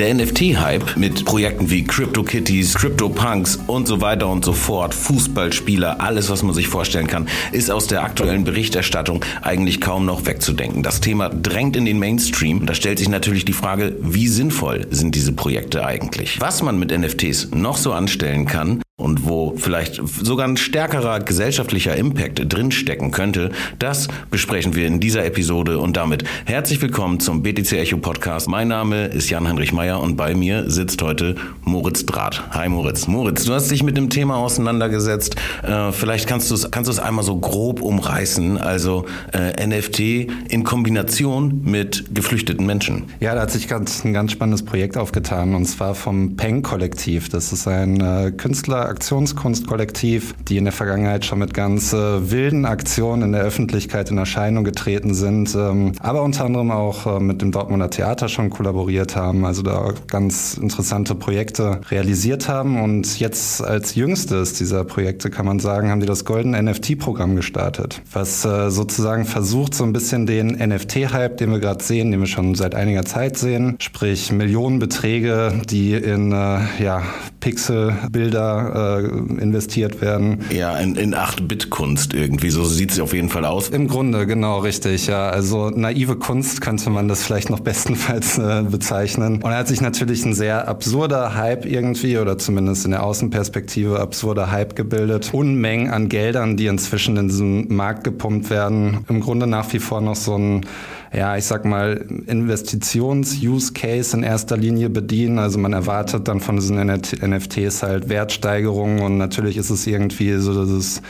Der NFT-Hype mit Projekten wie CryptoKitties, CryptoPunks und so weiter und so fort, Fußballspieler, alles, was man sich vorstellen kann, ist aus der aktuellen Berichterstattung eigentlich kaum noch wegzudenken. Das Thema drängt in den Mainstream. Da stellt sich natürlich die Frage, wie sinnvoll sind diese Projekte eigentlich? Was man mit NFTs noch so anstellen kann, und wo vielleicht sogar ein stärkerer gesellschaftlicher Impact drinstecken könnte, das besprechen wir in dieser Episode und damit herzlich willkommen zum BTC Echo Podcast. Mein Name ist Jan-Heinrich Meyer und bei mir sitzt heute Moritz Draht. Hi Moritz. Moritz, du hast dich mit dem Thema auseinandergesetzt. Äh, vielleicht kannst du es kannst einmal so grob umreißen, also äh, NFT in Kombination mit geflüchteten Menschen. Ja, da hat sich ganz, ein ganz spannendes Projekt aufgetan und zwar vom Peng Kollektiv. Das ist ein äh, Künstler Aktionskunstkollektiv, die in der Vergangenheit schon mit ganz äh, wilden Aktionen in der Öffentlichkeit in Erscheinung getreten sind, ähm, aber unter anderem auch äh, mit dem Dortmunder Theater schon kollaboriert haben, also da ganz interessante Projekte realisiert haben. Und jetzt als jüngstes dieser Projekte kann man sagen, haben die das Golden NFT-Programm gestartet, was äh, sozusagen versucht, so ein bisschen den NFT-Hype, den wir gerade sehen, den wir schon seit einiger Zeit sehen, sprich Millionenbeträge, die in äh, ja, Pixelbilder äh, investiert werden. Ja, in, in 8-Bit-Kunst irgendwie, so sieht es auf jeden Fall aus. Im Grunde, genau, richtig, ja. Also naive Kunst könnte man das vielleicht noch bestenfalls äh, bezeichnen. Und er hat sich natürlich ein sehr absurder Hype irgendwie, oder zumindest in der Außenperspektive absurder Hype gebildet. Unmengen an Geldern, die inzwischen in diesem Markt gepumpt werden. Im Grunde nach wie vor noch so ein ja, ich sag mal, Investitions-Use-Case in erster Linie bedienen. Also man erwartet dann von diesen NFTs halt Wertsteigerungen und natürlich ist es irgendwie so dieses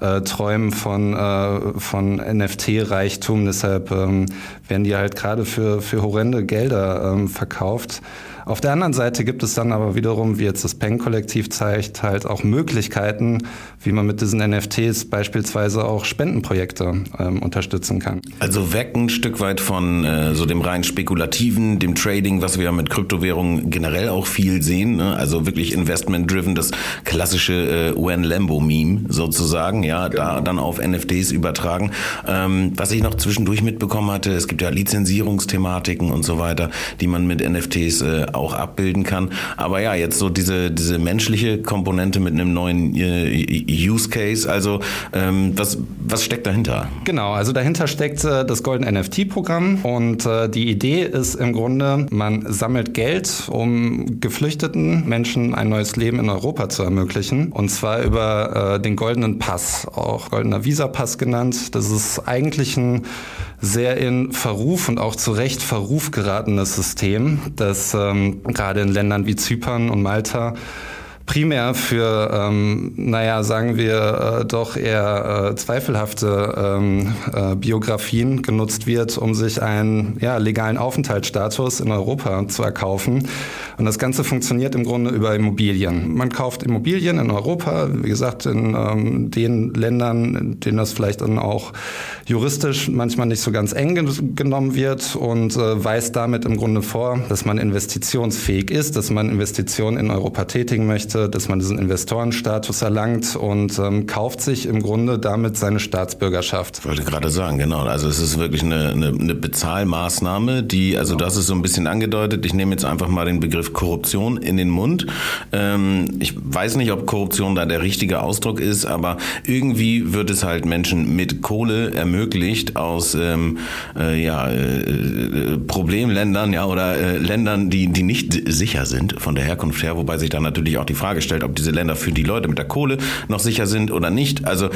äh, Träumen von, äh, von NFT-Reichtum. Deshalb ähm, werden die halt gerade für, für horrende Gelder ähm, verkauft. Auf der anderen Seite gibt es dann aber wiederum, wie jetzt das Peng-Kollektiv zeigt, halt auch Möglichkeiten, wie man mit diesen NFTs beispielsweise auch Spendenprojekte ähm, unterstützen kann. Also weg ein Stück weit von äh, so dem rein spekulativen, dem Trading, was wir mit Kryptowährungen generell auch viel sehen. Ne? Also wirklich investment-driven, das klassische äh, UN Lambo-Meme sozusagen, ja, genau. da dann auf NFTs übertragen. Ähm, was ich noch zwischendurch mitbekommen hatte, es gibt ja Lizenzierungsthematiken und so weiter, die man mit NFTs äh, auch abbilden kann. Aber ja, jetzt so diese, diese menschliche Komponente mit einem neuen äh, Use Case, also ähm, was, was steckt dahinter? Genau, also dahinter steckt äh, das Golden NFT-Programm und äh, die Idee ist im Grunde, man sammelt Geld, um geflüchteten Menschen ein neues Leben in Europa zu ermöglichen und zwar über äh, den goldenen Pass, auch goldener Visa-Pass genannt. Das ist eigentlich ein sehr in Verruf und auch zu Recht Verruf geratenes System, das ähm, gerade in Ländern wie Zypern und Malta primär für, ähm, naja, sagen wir äh, doch eher äh, zweifelhafte ähm, äh, Biografien genutzt wird, um sich einen ja, legalen Aufenthaltsstatus in Europa zu erkaufen. Und das Ganze funktioniert im Grunde über Immobilien. Man kauft Immobilien in Europa, wie gesagt, in ähm, den Ländern, in denen das vielleicht dann auch juristisch manchmal nicht so ganz eng genommen wird und äh, weist damit im Grunde vor, dass man investitionsfähig ist, dass man Investitionen in Europa tätigen möchte dass man diesen Investorenstatus erlangt und ähm, kauft sich im Grunde damit seine Staatsbürgerschaft. Ich wollte gerade sagen, genau. Also es ist wirklich eine, eine, eine Bezahlmaßnahme, die, also genau. das ist so ein bisschen angedeutet. Ich nehme jetzt einfach mal den Begriff Korruption in den Mund. Ähm, ich weiß nicht, ob Korruption da der richtige Ausdruck ist, aber irgendwie wird es halt Menschen mit Kohle ermöglicht aus ähm, äh, ja, äh, Problemländern ja oder äh, Ländern, die, die nicht sicher sind von der Herkunft her, wobei sich dann natürlich auch die Frage Frage stellt, ob diese Länder für die Leute mit der Kohle noch sicher sind oder nicht. Also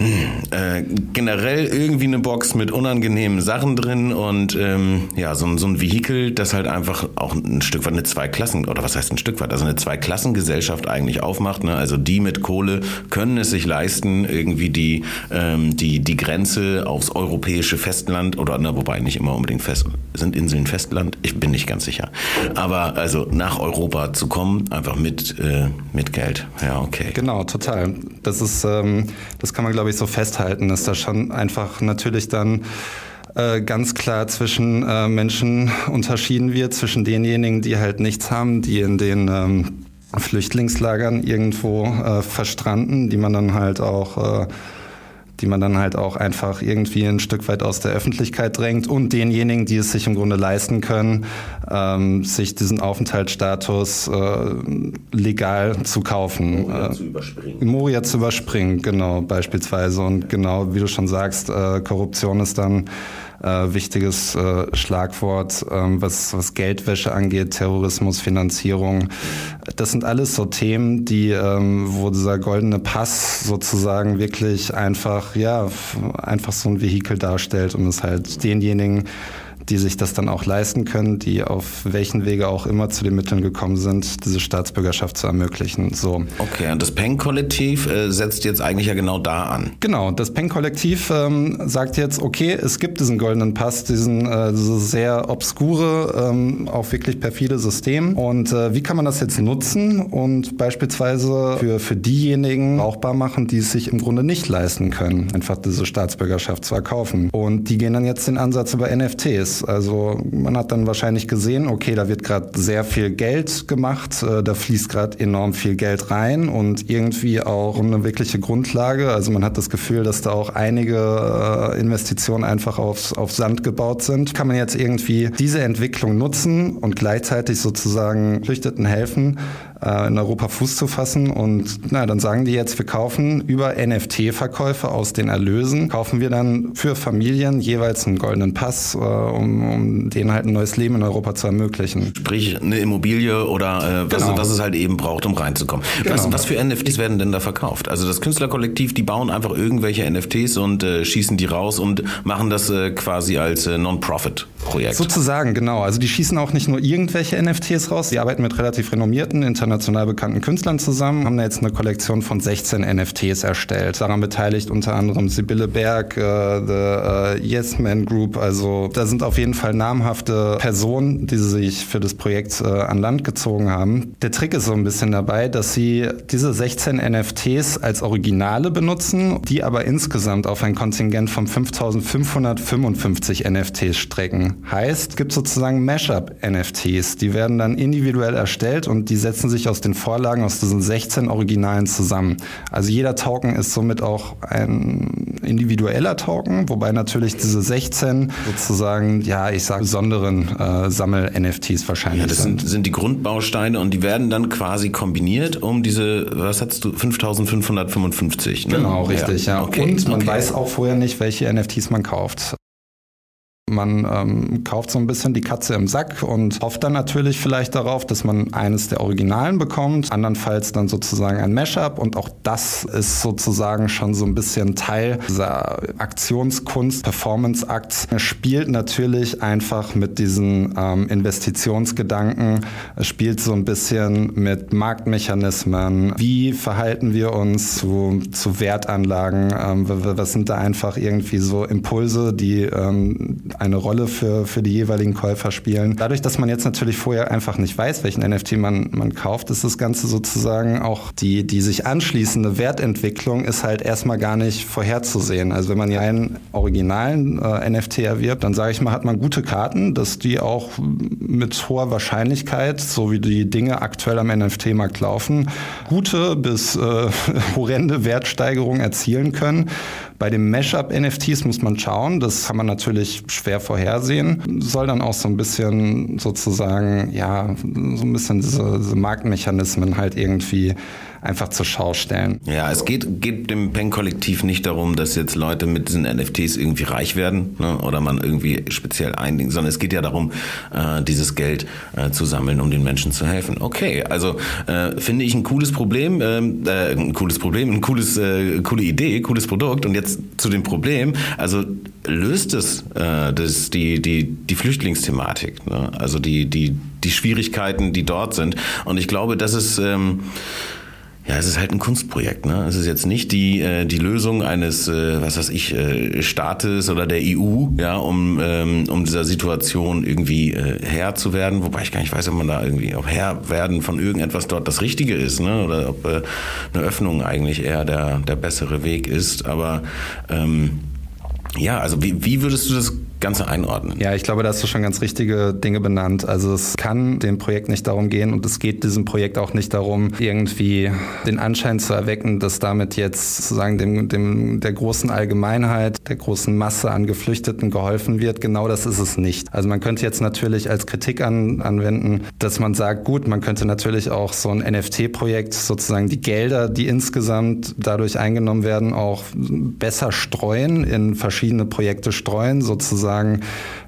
äh, generell irgendwie eine Box mit unangenehmen Sachen drin und ähm, ja, so, so ein Vehikel, das halt einfach auch ein Stück weit eine Zweiklassen, oder was heißt ein Stück weit, also eine Zweiklassengesellschaft eigentlich aufmacht. Ne? Also die mit Kohle können es sich leisten, irgendwie die, ähm, die, die Grenze aufs europäische Festland, oder ne, wobei nicht immer unbedingt fest, sind Inseln Festland? Ich bin nicht ganz sicher. Aber also nach Europa zu kommen, einfach mit, äh, mit Geld. Ja, okay. Genau, total. Das ist, ähm, das kann man glaube ich ich, so festhalten, dass da schon einfach natürlich dann äh, ganz klar zwischen äh, Menschen unterschieden wird, zwischen denjenigen, die halt nichts haben, die in den ähm, Flüchtlingslagern irgendwo äh, verstranden, die man dann halt auch äh, die man dann halt auch einfach irgendwie ein Stück weit aus der Öffentlichkeit drängt und denjenigen, die es sich im Grunde leisten können, ähm, sich diesen Aufenthaltsstatus äh, legal zu kaufen. Moria äh, zu überspringen. Moria zu überspringen, genau, beispielsweise. Und genau, wie du schon sagst, äh, Korruption ist dann äh, wichtiges äh, Schlagwort, ähm, was, was Geldwäsche angeht, Terrorismus, Finanzierung. Das sind alles so Themen, die, ähm, wo dieser goldene Pass sozusagen wirklich einfach, ja, einfach so ein Vehikel darstellt, um es halt denjenigen die sich das dann auch leisten können, die auf welchen Wege auch immer zu den Mitteln gekommen sind, diese Staatsbürgerschaft zu ermöglichen. So. Okay, und das Peng-Kollektiv äh, setzt jetzt eigentlich ja genau da an. Genau, das Peng-Kollektiv ähm, sagt jetzt, okay, es gibt diesen goldenen Pass, diesen äh, dieses sehr obskure, ähm, auch wirklich perfide System. Und äh, wie kann man das jetzt nutzen und beispielsweise für, für diejenigen brauchbar machen, die es sich im Grunde nicht leisten können, einfach diese Staatsbürgerschaft zu erkaufen. Und die gehen dann jetzt den Ansatz über NFTs. Also man hat dann wahrscheinlich gesehen, okay, da wird gerade sehr viel Geld gemacht, äh, da fließt gerade enorm viel Geld rein und irgendwie auch eine wirkliche Grundlage. Also man hat das Gefühl, dass da auch einige äh, Investitionen einfach auf, auf Sand gebaut sind. Kann man jetzt irgendwie diese Entwicklung nutzen und gleichzeitig sozusagen Flüchteten helfen, äh, in Europa Fuß zu fassen. Und na, dann sagen die jetzt, wir kaufen über NFT-Verkäufe aus den Erlösen, kaufen wir dann für Familien jeweils einen goldenen Pass, äh, um, um denen halt ein neues Leben in Europa zu ermöglichen. Sprich eine Immobilie oder äh, was, genau. was es halt eben braucht, um reinzukommen. Genau. Was, was für NFTs werden denn da verkauft? Also das Künstlerkollektiv, die bauen einfach irgendwelche NFTs und äh, schießen die raus und machen das äh, quasi als äh, Non-Profit-Projekt. Sozusagen, genau. Also die schießen auch nicht nur irgendwelche NFTs raus, die arbeiten mit relativ renommierten internationalen international bekannten Künstlern zusammen, haben da jetzt eine Kollektion von 16 NFTs erstellt. Daran beteiligt unter anderem Sibylle Berg, äh, The uh, Yes Man Group. Also da sind auf jeden Fall namhafte Personen, die sich für das Projekt äh, an Land gezogen haben. Der Trick ist so ein bisschen dabei, dass sie diese 16 NFTs als Originale benutzen, die aber insgesamt auf ein Kontingent von 5555 NFTs strecken. Heißt, es gibt sozusagen Mashup-NFTs. Die werden dann individuell erstellt und die setzen sich sich aus den Vorlagen aus diesen 16 Originalen zusammen. Also jeder Token ist somit auch ein individueller Token, wobei natürlich diese 16 sozusagen, ja, ich sage besonderen äh, Sammel-NFTs wahrscheinlich ja, das sind. sind die Grundbausteine und die werden dann quasi kombiniert um diese, was hast du, 5555, ne? Genau, richtig, ja. ja. Okay, und man okay. weiß auch vorher nicht, welche NFTs man kauft. Man ähm, kauft so ein bisschen die Katze im Sack und hofft dann natürlich vielleicht darauf, dass man eines der Originalen bekommt, andernfalls dann sozusagen ein Mashup und auch das ist sozusagen schon so ein bisschen Teil dieser Aktionskunst, Performance-Akt. Er spielt natürlich einfach mit diesen ähm, Investitionsgedanken, es spielt so ein bisschen mit Marktmechanismen, wie verhalten wir uns zu, zu Wertanlagen, ähm, was sind da einfach irgendwie so Impulse, die ähm, eine Rolle für, für die jeweiligen Käufer spielen. Dadurch, dass man jetzt natürlich vorher einfach nicht weiß, welchen NFT man, man kauft, ist das Ganze sozusagen auch die, die sich anschließende Wertentwicklung ist halt erstmal gar nicht vorherzusehen. Also wenn man ja einen originalen äh, NFT erwirbt, dann sage ich mal, hat man gute Karten, dass die auch mit hoher Wahrscheinlichkeit, so wie die Dinge aktuell am NFT-Markt laufen, gute bis äh, horrende Wertsteigerungen erzielen können. Bei den Mashup-NFTs muss man schauen, das kann man natürlich schwer vorhersehen, soll dann auch so ein bisschen sozusagen, ja, so ein bisschen diese, diese Marktmechanismen halt irgendwie einfach zur Schau stellen. Ja, es geht, geht dem Peng-Kollektiv nicht darum, dass jetzt Leute mit diesen NFTs irgendwie reich werden ne, oder man irgendwie speziell eindingt, sondern es geht ja darum, äh, dieses Geld äh, zu sammeln, um den Menschen zu helfen. Okay, also äh, finde ich ein cooles Problem, ähm, äh, ein cooles Problem, ein cooles, äh, coole Idee, cooles Produkt. Und jetzt zu dem Problem, also löst es äh, das, die, die, die Flüchtlingsthematik, ne? also die, die, die Schwierigkeiten, die dort sind. Und ich glaube, das ist... Ähm, ja, es ist halt ein Kunstprojekt. Ne? Es ist jetzt nicht die, äh, die Lösung eines, äh, was weiß ich, äh, Staates oder der EU, ja, um, ähm, um dieser Situation irgendwie äh, Herr zu werden. Wobei ich gar nicht weiß, ob man da irgendwie, ob Herr werden von irgendetwas dort das Richtige ist, ne? oder ob äh, eine Öffnung eigentlich eher der, der bessere Weg ist. Aber ähm, ja, also wie, wie würdest du das Ganze einordnen? Ja, ich glaube, da hast du schon ganz richtige Dinge benannt. Also es kann dem Projekt nicht darum gehen und es geht diesem Projekt auch nicht darum, irgendwie den Anschein zu erwecken, dass damit jetzt sozusagen dem, dem, der großen Allgemeinheit, der großen Masse an Geflüchteten geholfen wird. Genau das ist es nicht. Also man könnte jetzt natürlich als Kritik an, anwenden, dass man sagt, gut, man könnte natürlich auch so ein NFT-Projekt sozusagen die Gelder, die insgesamt dadurch eingenommen werden, auch besser streuen, in verschiedene Projekte streuen, sozusagen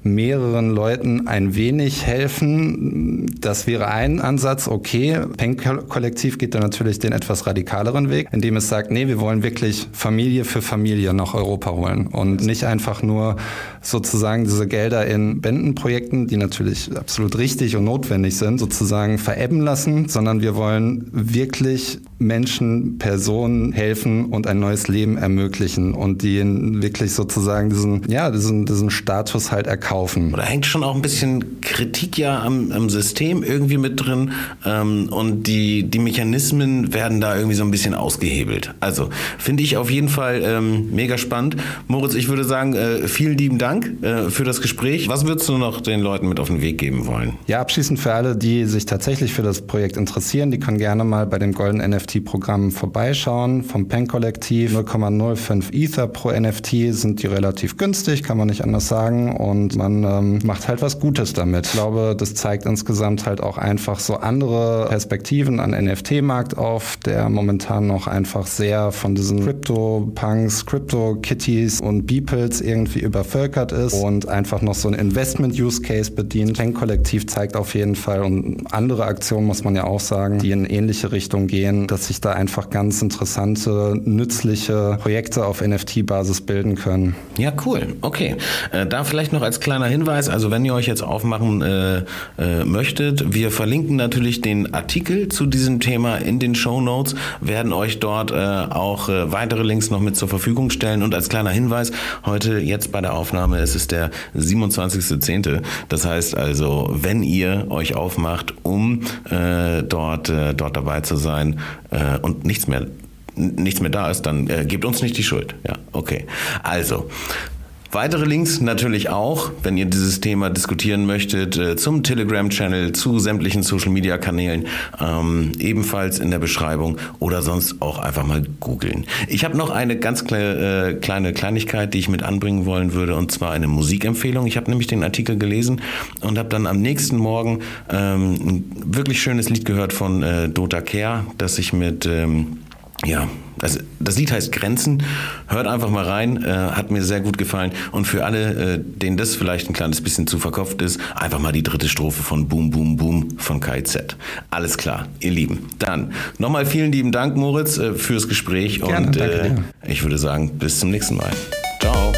mehreren Leuten ein wenig helfen. Das wäre ein Ansatz, okay. Penk-Kollektiv geht da natürlich den etwas radikaleren Weg, indem es sagt, nee, wir wollen wirklich Familie für Familie nach Europa holen und nicht einfach nur sozusagen diese Gelder in Spendenprojekten, die natürlich absolut richtig und notwendig sind, sozusagen verebben lassen, sondern wir wollen wirklich Menschen, Personen helfen und ein neues Leben ermöglichen und die wirklich sozusagen diesen, ja, diesen, diesen Status halt erkaufen. Oder hängt schon auch ein bisschen Kritik ja am, am System irgendwie mit drin ähm, und die, die Mechanismen werden da irgendwie so ein bisschen ausgehebelt. Also finde ich auf jeden Fall ähm, mega spannend. Moritz, ich würde sagen, äh, vielen lieben Dank äh, für das Gespräch. Was würdest du noch den Leuten mit auf den Weg geben wollen? Ja, abschließend für alle, die sich tatsächlich für das Projekt interessieren, die können gerne mal bei dem Golden NFT-Programm vorbeischauen. Vom Pen-Kollektiv 0,05 Ether pro NFT sind die relativ günstig, kann man nicht anders sagen. Und man ähm, macht halt was Gutes damit. Ich glaube, das zeigt insgesamt halt auch einfach so andere Perspektiven an NFT-Markt auf, der momentan noch einfach sehr von diesen Crypto-Punks, Crypto-Kitties und Beeples irgendwie übervölkert ist und einfach noch so ein Investment-Use-Case bedient. Pen-Kollektiv zeigt auf jeden Fall und andere Aktionen muss man ja auch sagen, die in ähnliche Richtung gehen, dass sich da einfach ganz interessante, nützliche Projekte auf NFT-Basis bilden können. Ja, cool. Okay. Äh, da vielleicht noch als kleiner Hinweis, also wenn ihr euch jetzt aufmachen äh, äh, möchtet, wir verlinken natürlich den Artikel zu diesem Thema in den Show Notes, werden euch dort äh, auch äh, weitere Links noch mit zur Verfügung stellen und als kleiner Hinweis, heute jetzt bei der Aufnahme, es ist der 27.10. Das heißt also, wenn ihr euch aufmacht, um äh, dort, äh, dort dabei zu sein und nichts mehr nichts mehr da ist, dann gebt uns nicht die Schuld. Ja, okay. Also, Weitere Links natürlich auch, wenn ihr dieses Thema diskutieren möchtet, äh, zum Telegram-Channel, zu sämtlichen Social-Media-Kanälen, ähm, ebenfalls in der Beschreibung oder sonst auch einfach mal googeln. Ich habe noch eine ganz kleine, äh, kleine Kleinigkeit, die ich mit anbringen wollen würde, und zwar eine Musikempfehlung. Ich habe nämlich den Artikel gelesen und habe dann am nächsten Morgen ähm, ein wirklich schönes Lied gehört von äh, Dota Care, das ich mit... Ähm, ja, also das Lied heißt Grenzen. Hört einfach mal rein, äh, hat mir sehr gut gefallen. Und für alle, äh, denen das vielleicht ein kleines bisschen zu verkopft ist, einfach mal die dritte Strophe von Boom Boom Boom von KZ. Alles klar, ihr Lieben. Dann nochmal vielen lieben Dank, Moritz, äh, fürs Gespräch. Gerne, und äh, ich würde sagen, bis zum nächsten Mal. Ciao.